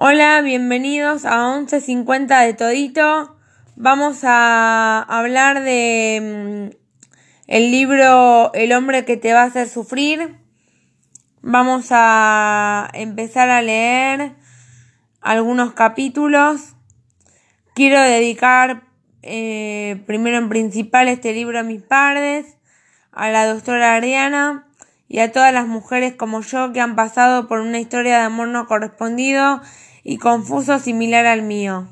Hola, bienvenidos a 11.50 de Todito. Vamos a hablar de mm, el libro El hombre que te va a hacer sufrir. Vamos a empezar a leer algunos capítulos. Quiero dedicar eh, primero en principal este libro a mis padres, a la doctora Ariana y a todas las mujeres como yo que han pasado por una historia de amor no correspondido y confuso similar al mío.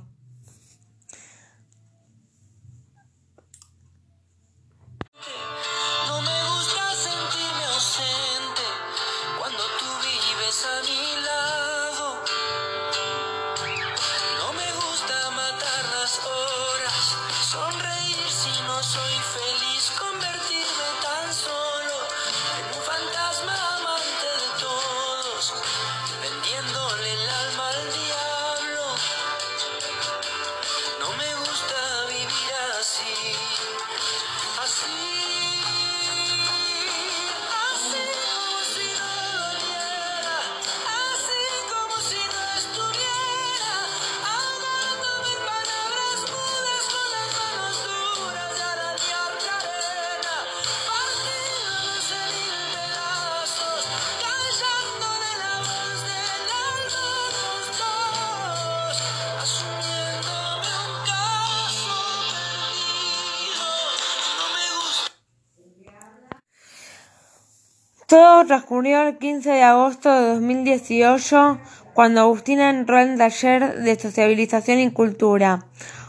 Todo transcurrió el 15 de agosto de 2018 cuando Agustina entró en taller de sociabilización y cultura.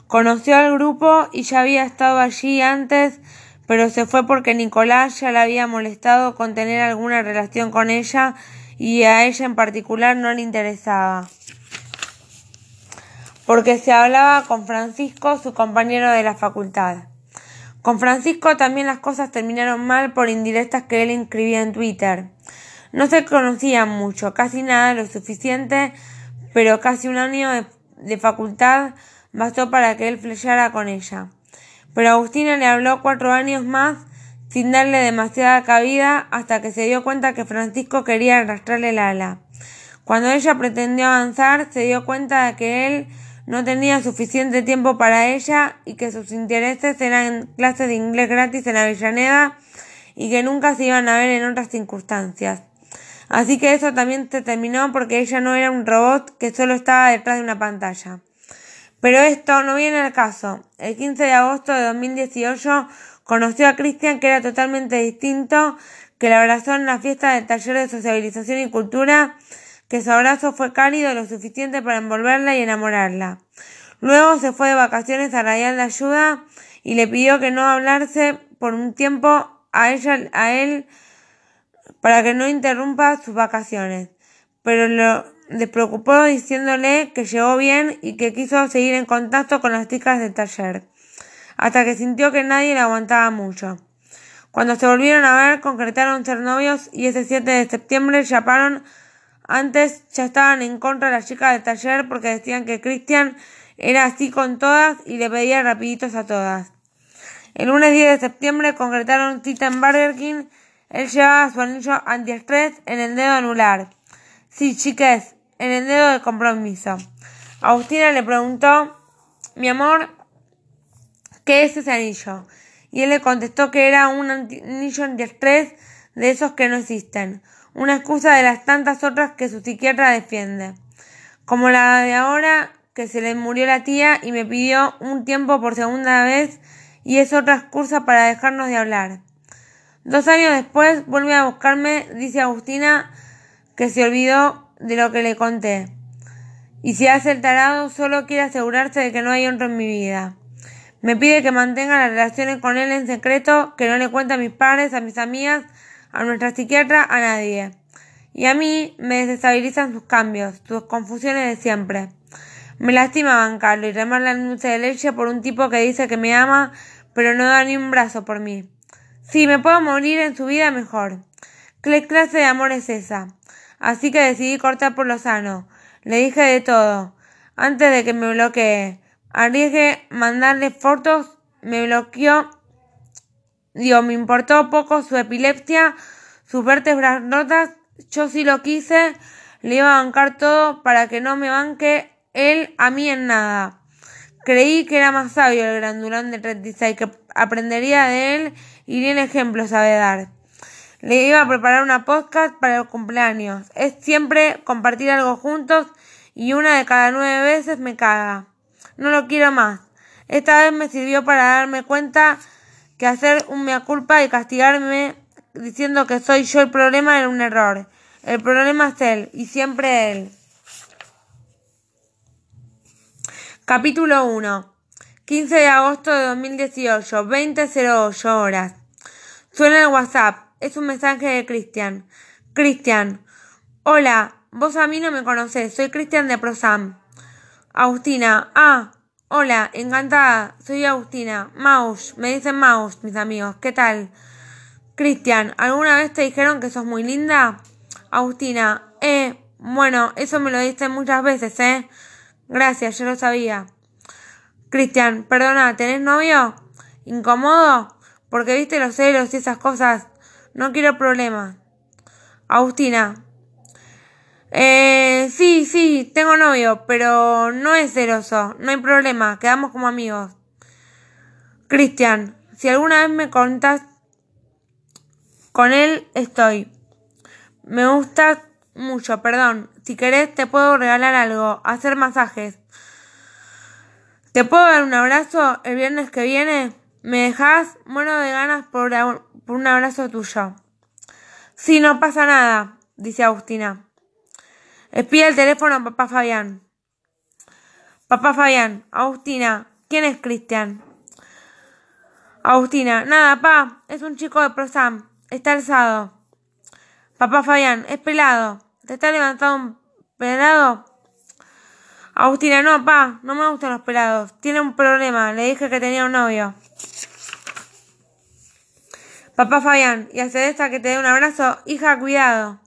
Conoció al grupo y ya había estado allí antes, pero se fue porque Nicolás ya la había molestado con tener alguna relación con ella y a ella en particular no le interesaba. Porque se hablaba con Francisco, su compañero de la facultad. Con Francisco también las cosas terminaron mal por indirectas que él escribía en Twitter. No se conocían mucho, casi nada, lo suficiente, pero casi un año de, de facultad bastó para que él flechara con ella. Pero Agustina le habló cuatro años más sin darle demasiada cabida hasta que se dio cuenta que Francisco quería arrastrarle el ala. Cuando ella pretendió avanzar, se dio cuenta de que él no tenía suficiente tiempo para ella y que sus intereses eran clases de inglés gratis en Avellaneda y que nunca se iban a ver en otras circunstancias. Así que eso también se terminó porque ella no era un robot que solo estaba detrás de una pantalla. Pero esto no viene al caso. El 15 de agosto de 2018 conoció a Cristian que era totalmente distinto, que la abrazó en la fiesta del taller de sociabilización y cultura, que su abrazo fue cálido lo suficiente para envolverla y enamorarla. Luego se fue de vacaciones a Radial de Ayuda y le pidió que no hablarse por un tiempo a ella, a él, para que no interrumpa sus vacaciones. Pero lo despreocupó diciéndole que llegó bien y que quiso seguir en contacto con las chicas del taller, hasta que sintió que nadie le aguantaba mucho. Cuando se volvieron a ver, concretaron ser novios y ese 7 de septiembre chaparon antes ya estaban en contra de las chicas del taller porque decían que Cristian era así con todas y le pedía rapiditos a todas. El lunes 10 de septiembre concretaron cita en Burger King. Él llevaba su anillo antiestrés en el dedo anular. Sí, chiques, en el dedo de compromiso. Agustina le preguntó, mi amor, ¿qué es ese anillo? Y él le contestó que era un anillo antiestrés de esos que no existen una excusa de las tantas otras que su psiquiatra defiende, como la de ahora que se le murió la tía y me pidió un tiempo por segunda vez y es otra excusa para dejarnos de hablar. Dos años después vuelve a buscarme, dice Agustina, que se olvidó de lo que le conté. Y si hace el tarado, solo quiere asegurarse de que no hay otro en mi vida. Me pide que mantenga las relaciones con él en secreto, que no le cuente a mis padres, a mis amigas, a nuestra psiquiatra, a nadie. Y a mí me desestabilizan sus cambios, sus confusiones de siempre. Me lastima bancarlo y remar la dulce de leche por un tipo que dice que me ama, pero no da ni un brazo por mí. Si me puedo morir en su vida, mejor. ¿Qué clase de amor es esa? Así que decidí cortar por lo sano. Le dije de todo, antes de que me bloquee. Arriesgué mandarle fotos, me bloqueó Digo, me importó poco su epilepsia, sus vértebras rotas, yo sí lo quise, le iba a bancar todo para que no me banque él a mí en nada. Creí que era más sabio el grandulón de 36, que aprendería de él y bien ejemplo sabe dar. Le iba a preparar una podcast para el cumpleaños. Es siempre compartir algo juntos y una de cada nueve veces me caga. No lo quiero más. Esta vez me sirvió para darme cuenta que hacer un mea culpa y castigarme diciendo que soy yo el problema era un error. El problema es él y siempre él. Capítulo 1. 15 de agosto de 2018, 20.08 horas. Suena el WhatsApp. Es un mensaje de Cristian. Cristian. Hola, vos a mí no me conocés. Soy Cristian de Prosam. Agustina. Ah, hola, encantada. Soy Agustina. Maus. Me dicen Maus, mis amigos. ¿Qué tal? Cristian. ¿Alguna vez te dijeron que sos muy linda? Agustina. Eh, bueno, eso me lo diste muchas veces, ¿eh? Gracias, yo lo sabía. Cristian, perdona, ¿tenés novio? ¿Incómodo? Porque viste los celos y esas cosas. No quiero problemas. Agustina. Eh, sí, sí, tengo novio, pero no es celoso. No hay problema, quedamos como amigos. Cristian, si alguna vez me contás con él, estoy. Me gusta mucho, perdón. Si querés te puedo regalar algo, hacer masajes. ¿Te puedo dar un abrazo el viernes que viene? ¿Me dejas? Muero de ganas por, un abrazo tuyo. Sí, no pasa nada, dice Agustina. Espía el teléfono a papá Fabián. Papá Fabián, Agustina, ¿quién es Cristian? Agustina, nada, pa, es un chico de Prosam, está alzado. Papá Fabián, es pelado. ¿Te está levantando un pelado? Agustina, no, pa, no me gustan los pelados. Tiene un problema, le dije que tenía un novio. Papá Fabián, y hace esta que te dé un abrazo, hija, cuidado.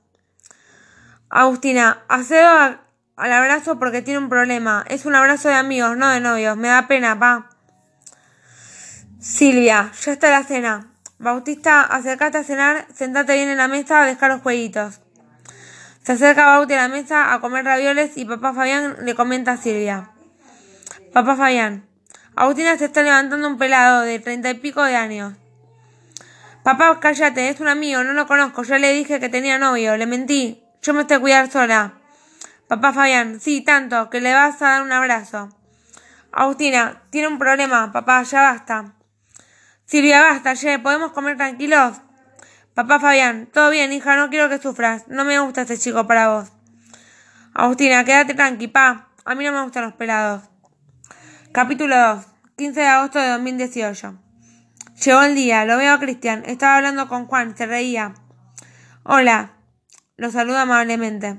Agustina, accedo al abrazo porque tiene un problema. Es un abrazo de amigos, no de novios. Me da pena, pa. Silvia, ya está la cena. Bautista, acercate a cenar, sentate bien en la mesa, deja los jueguitos. Se acerca Bauti a la mesa a comer ravioles y papá Fabián le comenta a Silvia. Papá Fabián, Agustina se está levantando un pelado de treinta y pico de años. Papá, cállate, es un amigo, no lo conozco, ya le dije que tenía novio, le mentí, yo me estoy a cuidar sola. Papá Fabián, sí, tanto, que le vas a dar un abrazo. Agustina, tiene un problema, papá, ya basta. Silvia, basta, ye, ¿podemos comer tranquilos? Papá Fabián, todo bien, hija, no quiero que sufras. No me gusta este chico para vos. Agustina, quédate tranqui, pa. A mí no me gustan los pelados. Capítulo 2. 15 de agosto de 2018. Llegó el día, lo veo a Cristian. Estaba hablando con Juan, se reía. Hola. Lo saluda amablemente.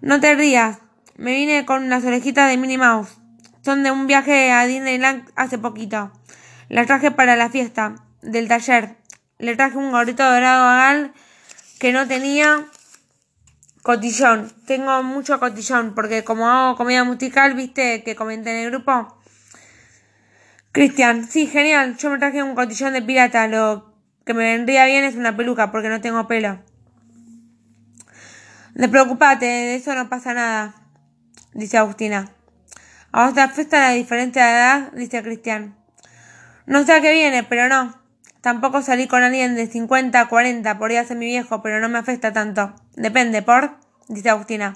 No te rías. Me vine con unas orejitas de Minnie Mouse. Son de un viaje a Disneyland hace poquito. Las traje para la fiesta del taller. Le traje un gorrito dorado a Gal que no tenía cotillón. Tengo mucho cotillón porque como hago comida musical, viste que comenté en el grupo. Cristian, sí, genial. Yo me traje un cotillón de pirata. Lo que me vendría bien es una peluca porque no tengo pelo. No preocupate, de eso no pasa nada, dice Agustina. A vos te afecta la diferencia de edad, dice Cristian. No sé a qué viene, pero no. Tampoco salí con alguien de 50, 40, podría ser mi viejo, pero no me afecta tanto. Depende, ¿por? dice Agustina.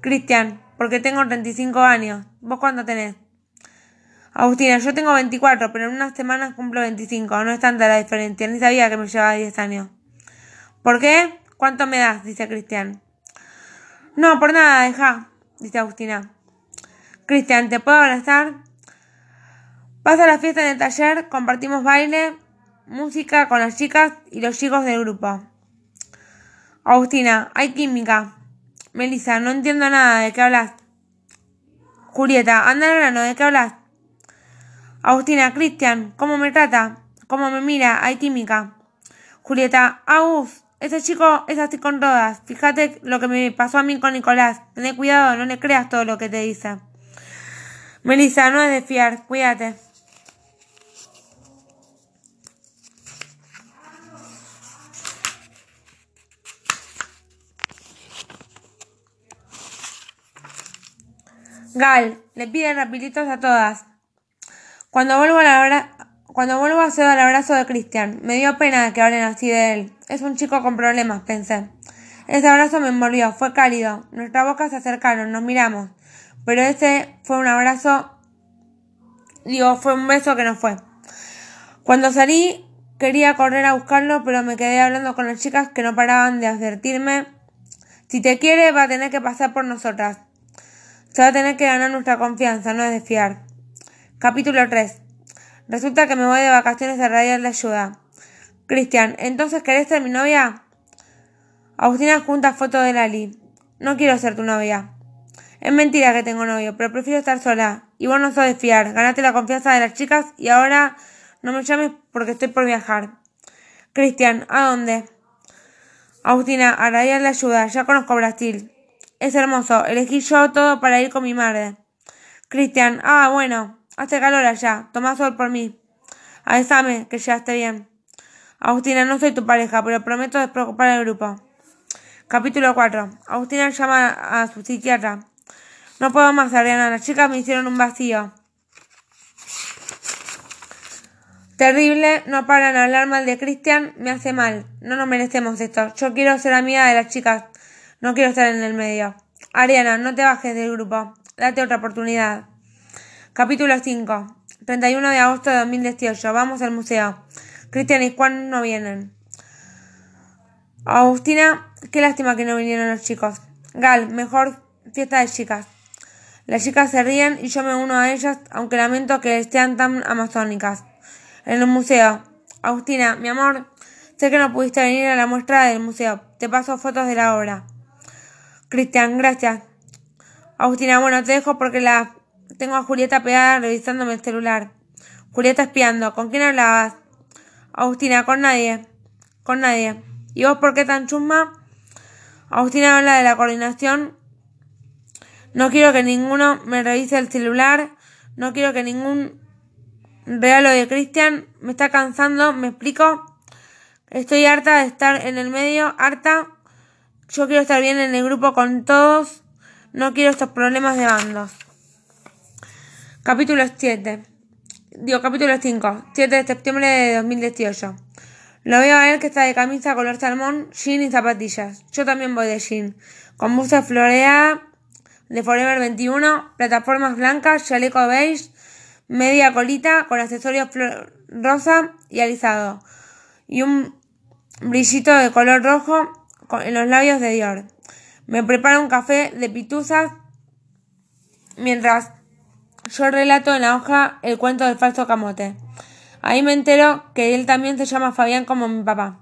Cristian, porque tengo 35 años. ¿Vos cuánto tenés? Agustina, yo tengo 24, pero en unas semanas cumplo 25. No es tanta la diferencia, ni sabía que me llevaba 10 años. ¿Por qué? ¿Cuánto me das? dice Cristian. No, por nada, deja, dice Agustina. Cristian, ¿te puedo abrazar? Pasa la fiesta en el taller, compartimos baile, música con las chicas y los chicos del grupo. Agustina, hay química. Melissa, no entiendo nada, ¿de qué hablas? Julieta, anda al grano, ¿de qué hablas? Agustina, Cristian, ¿cómo me trata? ¿Cómo me mira? Hay química. Julieta, Agus, ese chico es así con todas. Fíjate lo que me pasó a mí con Nicolás. Tené cuidado, no le creas todo lo que te dice. Melissa, no es de fiar, cuídate. Gal, le pide rapiditos a todas. Cuando vuelvo a la hora, cuando vuelvo a cedo al abrazo de Cristian, me dio pena que hablen así de él. Es un chico con problemas, pensé. Ese abrazo me envolvió, fue cálido. Nuestras bocas se acercaron, nos miramos. Pero ese fue un abrazo. Digo, fue un beso que no fue. Cuando salí, quería correr a buscarlo, pero me quedé hablando con las chicas que no paraban de advertirme. Si te quiere, va a tener que pasar por nosotras. Se va a tener que ganar nuestra confianza, no es de fiar. Capítulo 3. Resulta que me voy de vacaciones a radiar de ayuda. Cristian, ¿entonces querés ser mi novia? Agustina junta foto de Lali. No quiero ser tu novia. Es mentira que tengo novio, pero prefiero estar sola. Y vos no sos de fiar. Ganate la confianza de las chicas y ahora no me llames porque estoy por viajar. Cristian, ¿a dónde? Agustina, a radiar de ayuda. Ya conozco Brasil. Es hermoso. Elegí yo todo para ir con mi madre. Cristian, ah, bueno. Hace calor allá. Toma sol por mí. Avísame que ya esté bien. Agustina, no soy tu pareja, pero prometo despreocupar al grupo. Capítulo 4. Agustina llama a su psiquiatra. No puedo más, Ariana. Las chicas me hicieron un vacío. Terrible, no paran de hablar mal de Cristian, me hace mal. No nos merecemos esto. Yo quiero ser amiga de las chicas. No quiero estar en el medio. Ariana, no te bajes del grupo. Date otra oportunidad. Capítulo 5. 31 de agosto de 2018. Vamos al museo. Cristian y Juan no vienen. Agustina, qué lástima que no vinieron los chicos. Gal, mejor fiesta de chicas. Las chicas se ríen y yo me uno a ellas, aunque lamento que sean tan amazónicas. En el museo. Agustina, mi amor, sé que no pudiste venir a la muestra del museo. Te paso fotos de la obra. Cristian, gracias. Agustina, bueno, te dejo porque la tengo a Julieta pegada revisándome el celular. Julieta espiando. ¿Con quién hablabas? Agustina, con nadie. Con nadie. ¿Y vos por qué tan chusma? Agustina habla de la coordinación. No quiero que ninguno me revise el celular. No quiero que ningún regalo de Cristian me está cansando. ¿Me explico? Estoy harta de estar en el medio. Harta. Yo quiero estar bien en el grupo con todos. No quiero estos problemas de bandos. Capítulo 7. Digo, capítulo 5. 7 de septiembre de 2018. Lo veo a él que está de camisa color salmón, jean y zapatillas. Yo también voy de jean. Con buza floreada de Forever 21, plataformas blancas, chaleco beige, media colita con accesorios rosa y alisado. Y un brillito de color rojo en los labios de Dior. Me prepara un café de pituzas mientras yo relato en la hoja el cuento del falso camote. Ahí me entero que él también se llama Fabián como mi papá.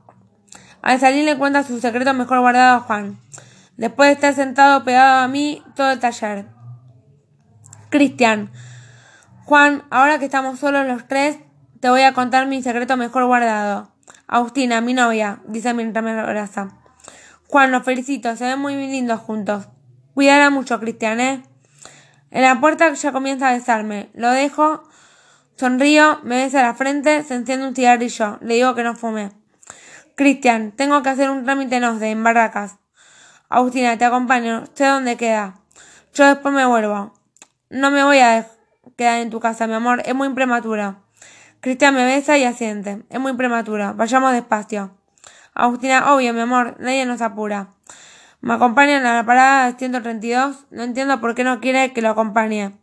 Al salir le cuenta su secreto mejor guardado a Juan. Después de estar sentado pegado a mí todo el taller. Cristian. Juan, ahora que estamos solos los tres, te voy a contar mi secreto mejor guardado. Agustina, mi novia, dice mientras me abraza. Juan, los felicito, se ven muy lindos juntos. Cuidará mucho, Cristian, ¿eh? En la puerta ya comienza a besarme. Lo dejo, sonrío, me besa la frente, se enciende un cigarrillo. Le digo que no fume. Cristian, tengo que hacer un trámite en Osde, en Barracas. Agustina, te acompaño. Sé dónde queda. Yo después me vuelvo. No me voy a quedar en tu casa, mi amor. Es muy prematura. Cristian me besa y asiente. Es muy prematura. Vayamos despacio. Agustina, obvio, mi amor. Nadie nos apura. Me acompañan a la parada de 132. No entiendo por qué no quiere que lo acompañe.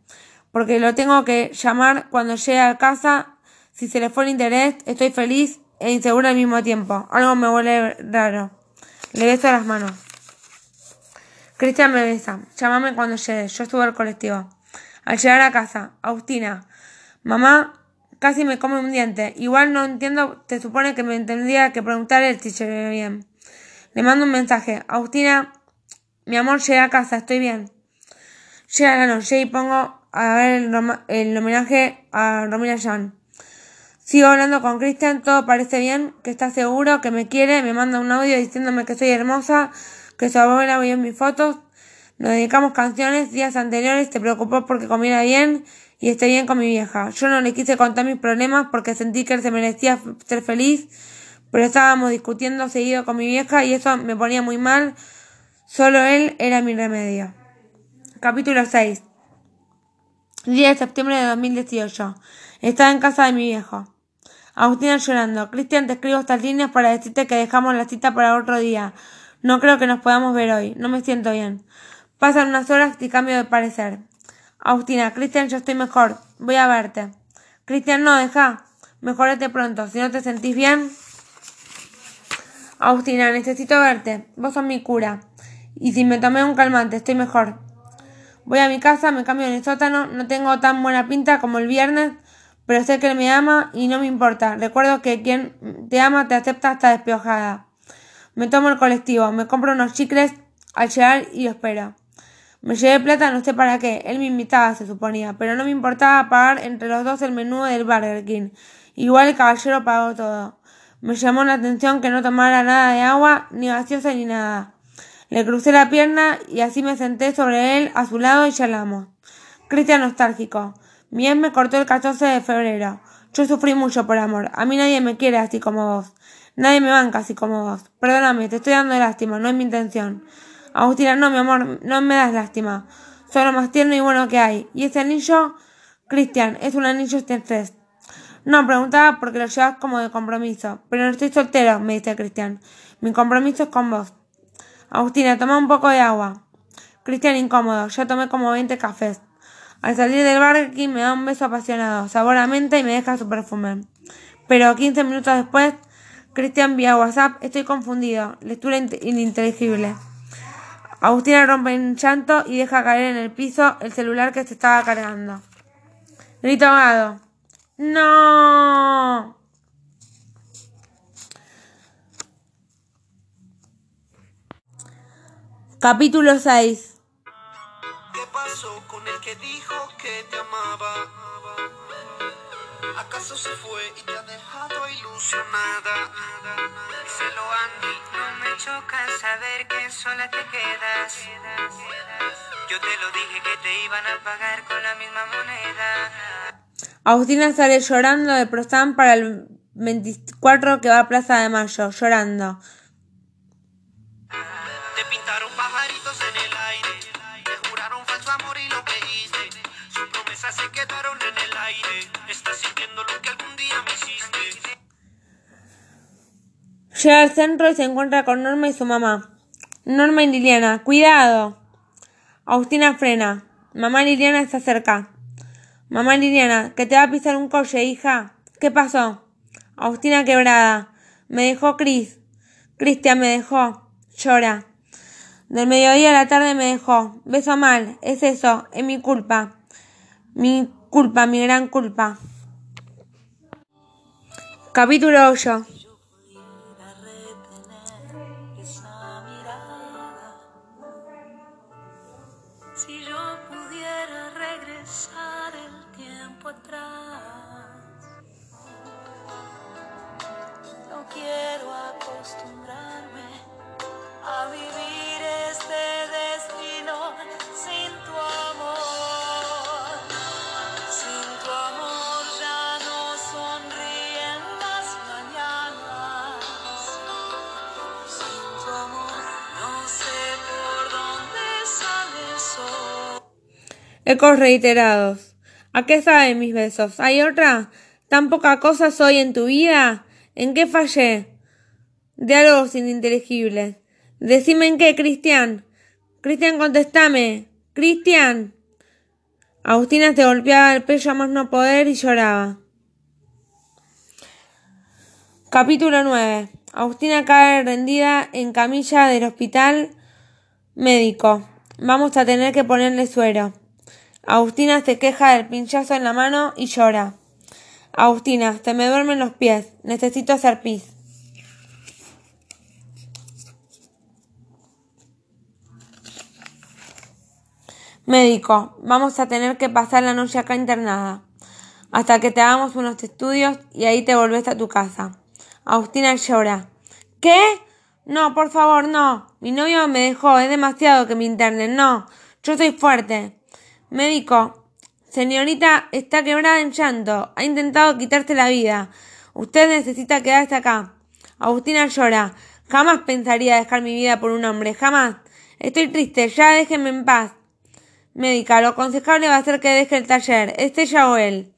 Porque lo tengo que llamar cuando llegue a casa. Si se le fue el interés, estoy feliz e insegura al mismo tiempo. Algo me huele raro. Le beso las manos. Cristian me besa. Llámame cuando llegue. Yo subo al colectivo. Al llegar a casa, Agustina. Mamá casi me come un diente. Igual no entiendo. Te supone que me tendría que preguntar el si llegué bien. Le mando un mensaje. Agustina, mi amor, llegué a casa, estoy bien. Llega la noche y pongo a ver el, homenaje a Romina Jan. Sigo hablando con Cristian, todo parece bien, que está seguro, que me quiere, me manda un audio diciéndome que soy hermosa, que su abuela vio mis fotos. Nos dedicamos canciones, días anteriores se preocupó porque comiera bien y esté bien con mi vieja. Yo no le quise contar mis problemas porque sentí que él se merecía ser feliz pero estábamos discutiendo seguido con mi vieja y eso me ponía muy mal. Solo él era mi remedio. Capítulo 6. 10 de septiembre de 2018. Estaba en casa de mi viejo. Agustina llorando. Cristian, te escribo estas líneas para decirte que dejamos la cita para otro día. No creo que nos podamos ver hoy. No me siento bien. Pasan unas horas y cambio de parecer. Agustina, Cristian, yo estoy mejor. Voy a verte. Cristian, no, deja. Mejorate pronto. Si no te sentís bien. Agustina, necesito verte. Vos sos mi cura. Y si me tomé un calmante, estoy mejor. Voy a mi casa, me cambio en el sótano. No tengo tan buena pinta como el viernes, pero sé que me ama y no me importa. Recuerdo que quien te ama te acepta hasta despiojada. Me tomo el colectivo, me compro unos chicles al llegar y lo espero. Me llevé plata, no sé para qué. Él me invitaba, se suponía, pero no me importaba pagar entre los dos el menú del Burger King. Igual el caballero pagó todo. Me llamó la atención que no tomara nada de agua, ni gaseosa ni nada. Le crucé la pierna y así me senté sobre él a su lado y charlamos. Cristian nostálgico. Mi ex me cortó el 14 de febrero. Yo sufrí mucho por amor. A mí nadie me quiere así como vos. Nadie me banca así como vos. Perdóname, te estoy dando lástima, no es mi intención. Agustina, no, mi amor, no me das lástima. Soy lo más tierno y bueno que hay. ¿Y ese anillo? Cristian, es un anillo Steinfest. No, preguntaba porque lo llevas como de compromiso. Pero no estoy soltero, me dice Cristian. Mi compromiso es con vos. Agustina, toma un poco de agua. Cristian, incómodo. Ya tomé como 20 cafés. Al salir del bar, me da un beso apasionado, sabor menta y me deja su perfume. Pero 15 minutos después, Cristian vía WhatsApp, estoy confundido, lectura ininteligible. Agustina rompe en llanto y deja caer en el piso el celular que se estaba cargando. Grito ahogado. ¡No! Capítulo 6 pasó con el que dijo que te amaba? ¿Acaso se fue y te ha dejado ilusionada? Díselo Andy, no me choca saber que sola te quedas. Yo te lo dije que te iban a pagar con la misma moneda. Agustina sale llorando de Prostam para el 24 que va a Plaza de Mayo, llorando. Te pintaron pajaritos en el aire, te juraron falso amor y lo creíste. Sus promesas se quedaron en el aire. Estás sintiendo lo que algún día me hiciste. Llega al centro y se encuentra con Norma y su mamá. Norma y Liliana, cuidado. Agustina frena. Mamá Liliana está cerca. Mamá Liliana, que te va a pisar un coche, hija. ¿Qué pasó? Agustina quebrada. Me dejó Cris. Cristian me dejó. Llora. Del mediodía a la tarde me dejó. Beso mal. Es eso. Es mi culpa. Mi culpa, mi gran culpa. Capítulo 8. Acostumbrarme a vivir este destino sin tu amor. Sin tu amor ya no sonríen las mañanas. Sin tu amor no sé por dónde sale el sol. Ecos reiterados. ¿A qué saben mis besos? ¿Hay otra? ¿Tan poca cosa soy en tu vida? ¿En qué fallé? Diálogos ininteligibles. Decime en qué, Cristian. Cristian, contestame. Cristian. Agustina se golpeaba el pecho a más no poder y lloraba. Capítulo 9. Agustina cae rendida en camilla del hospital médico. Vamos a tener que ponerle suero. Agustina se queja del pinchazo en la mano y llora. Agustina, se me duermen los pies. Necesito hacer pis. Médico, vamos a tener que pasar la noche acá internada. Hasta que te hagamos unos estudios y ahí te volvés a tu casa. Agustina llora. ¿Qué? No, por favor, no. Mi novio me dejó. Es demasiado que me internen. No. Yo soy fuerte. Médico, señorita está quebrada en llanto. Ha intentado quitarte la vida. Usted necesita quedarse acá. Agustina llora. Jamás pensaría dejar mi vida por un hombre. Jamás. Estoy triste. Ya déjenme en paz. Médica, lo aconsejable va a ser que deje el taller, es ella o él.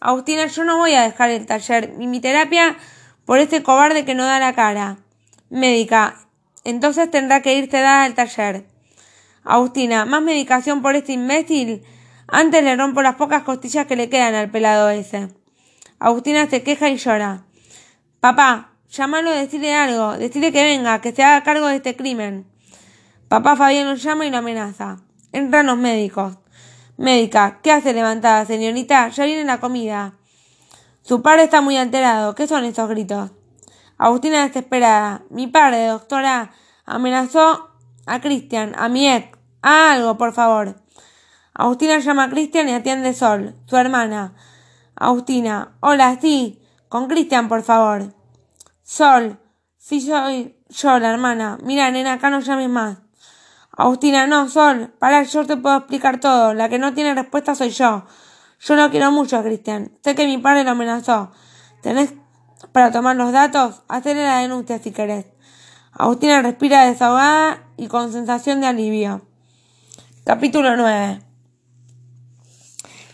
Agustina, yo no voy a dejar el taller y mi terapia por este cobarde que no da la cara. Médica, entonces tendrá que irte dada al taller. Agustina, más medicación por este imbécil. Antes le rompo las pocas costillas que le quedan al pelado ese. Agustina se queja y llora. Papá, llámalo, decirle algo, decirle que venga, que se haga cargo de este crimen. Papá Fabián lo llama y lo amenaza. Entran los médicos. Médica, ¿qué hace levantada, señorita? Ya viene la comida. Su padre está muy alterado. ¿Qué son esos gritos? Agustina desesperada. Mi padre, doctora, amenazó a Cristian, a mi ex. A algo, por favor. Agustina llama a Cristian y atiende Sol, su hermana. Agustina. Hola, sí. Con Cristian, por favor. Sol. Sí, soy yo, la hermana. Mira, nena, acá no llames más. Agustina, no, Sol. Para, yo te puedo explicar todo. La que no tiene respuesta soy yo. Yo no quiero mucho Cristian. Sé que mi padre lo amenazó. ¿Tenés para tomar los datos? Hacerle la denuncia si querés. Agustina respira desahogada y con sensación de alivio. Capítulo 9.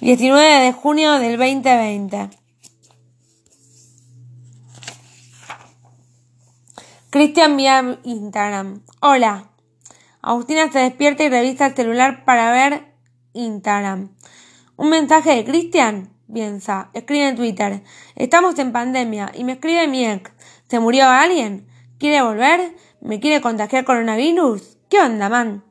19 de junio del 2020. Cristian vía Instagram. Hola. Agustina se despierta y revisa el celular para ver Instagram. ¿Un mensaje de Cristian? Piensa. Escribe en Twitter. Estamos en pandemia y me escribe mi ex. ¿Se murió alguien? ¿Quiere volver? ¿Me quiere contagiar coronavirus? ¿Qué onda, man?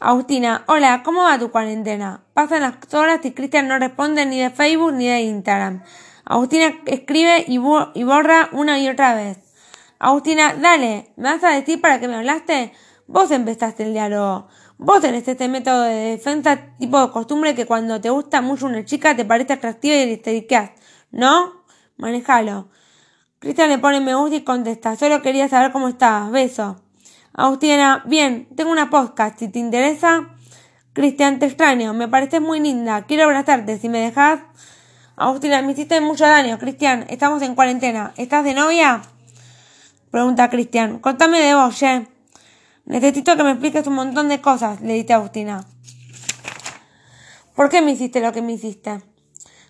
Agustina, hola, ¿cómo va tu cuarentena? Pasan las horas y Cristian no responde ni de Facebook ni de Instagram. Agustina escribe y, borra una y otra vez. Agustina, dale, ¿me vas a decir para qué me hablaste? Vos empezaste el diálogo. Vos tenés este método de defensa tipo de costumbre que cuando te gusta mucho una chica te parece atractiva y te ¿no? Manejalo. Cristian le pone me gusta y contesta, solo quería saber cómo estabas, beso. Agustina, bien, tengo una podcast, si te interesa. Cristian, te extraño, me pareces muy linda, quiero abrazarte, si me dejas. Agustina, me hiciste mucho daño, Cristian, estamos en cuarentena, ¿estás de novia? Pregunta Cristian, contame de vos, che. Necesito que me expliques un montón de cosas, le dice Agustina. ¿Por qué me hiciste lo que me hiciste?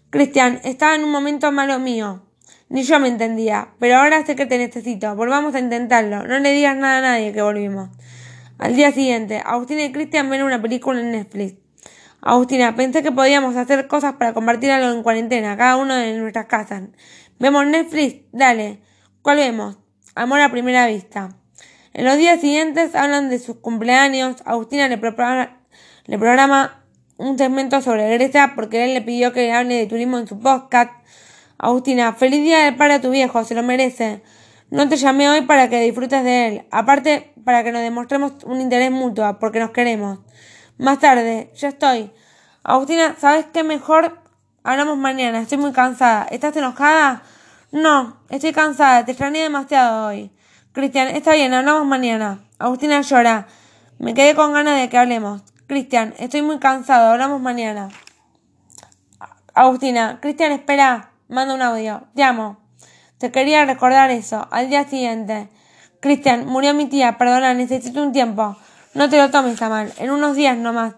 Cristian, estaba en un momento malo mío. Ni yo me entendía, pero ahora sé que te necesito. Volvamos a intentarlo. No le digas nada a nadie que volvimos. Al día siguiente, Agustina y Cristian ven una película en Netflix. Agustina, pensé que podíamos hacer cosas para compartir algo en cuarentena, cada uno de nuestras casas. ¿Vemos Netflix? Dale. ¿Cuál vemos? Amor a primera vista. En los días siguientes hablan de sus cumpleaños. Agustina le, programa, le programa un segmento sobre Grecia porque él le pidió que hable de turismo en su podcast. Agustina, feliz día del padre a tu viejo, se lo merece. No te llamé hoy para que disfrutes de él, aparte para que nos demostremos un interés mutuo, porque nos queremos. Más tarde, ya estoy. Agustina, ¿sabes qué mejor? Hablamos mañana, estoy muy cansada. ¿Estás enojada? No, estoy cansada, te extrañé demasiado hoy. Cristian, está bien, hablamos mañana. Agustina llora. Me quedé con ganas de que hablemos. Cristian, estoy muy cansado, hablamos mañana. Agustina, Cristian, espera. Manda un audio. Te amo. Te quería recordar eso. Al día siguiente. Cristian, murió mi tía. Perdona, necesito un tiempo. No te lo tomes a mal. En unos días nomás.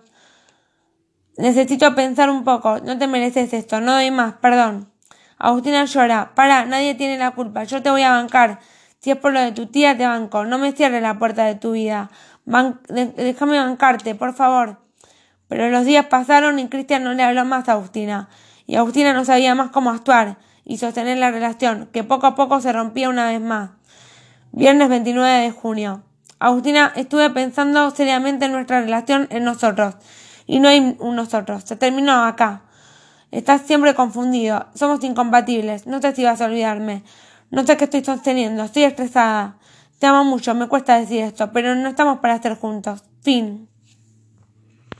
Necesito pensar un poco. No te mereces esto. No doy más. Perdón. Agustina llora. Para, nadie tiene la culpa. Yo te voy a bancar. Si es por lo de tu tía, te banco. No me cierres la puerta de tu vida. déjame bancarte, por favor. Pero los días pasaron y Cristian no le habló más a Agustina y Agustina no sabía más cómo actuar y sostener la relación, que poco a poco se rompía una vez más. Viernes 29 de junio. Agustina, estuve pensando seriamente en nuestra relación en nosotros. Y no hay un nosotros. Se terminó acá. Estás siempre confundido. Somos incompatibles. No sé si vas a olvidarme. No sé qué estoy sosteniendo. Estoy estresada. Te amo mucho. Me cuesta decir esto, pero no estamos para estar juntos. Fin.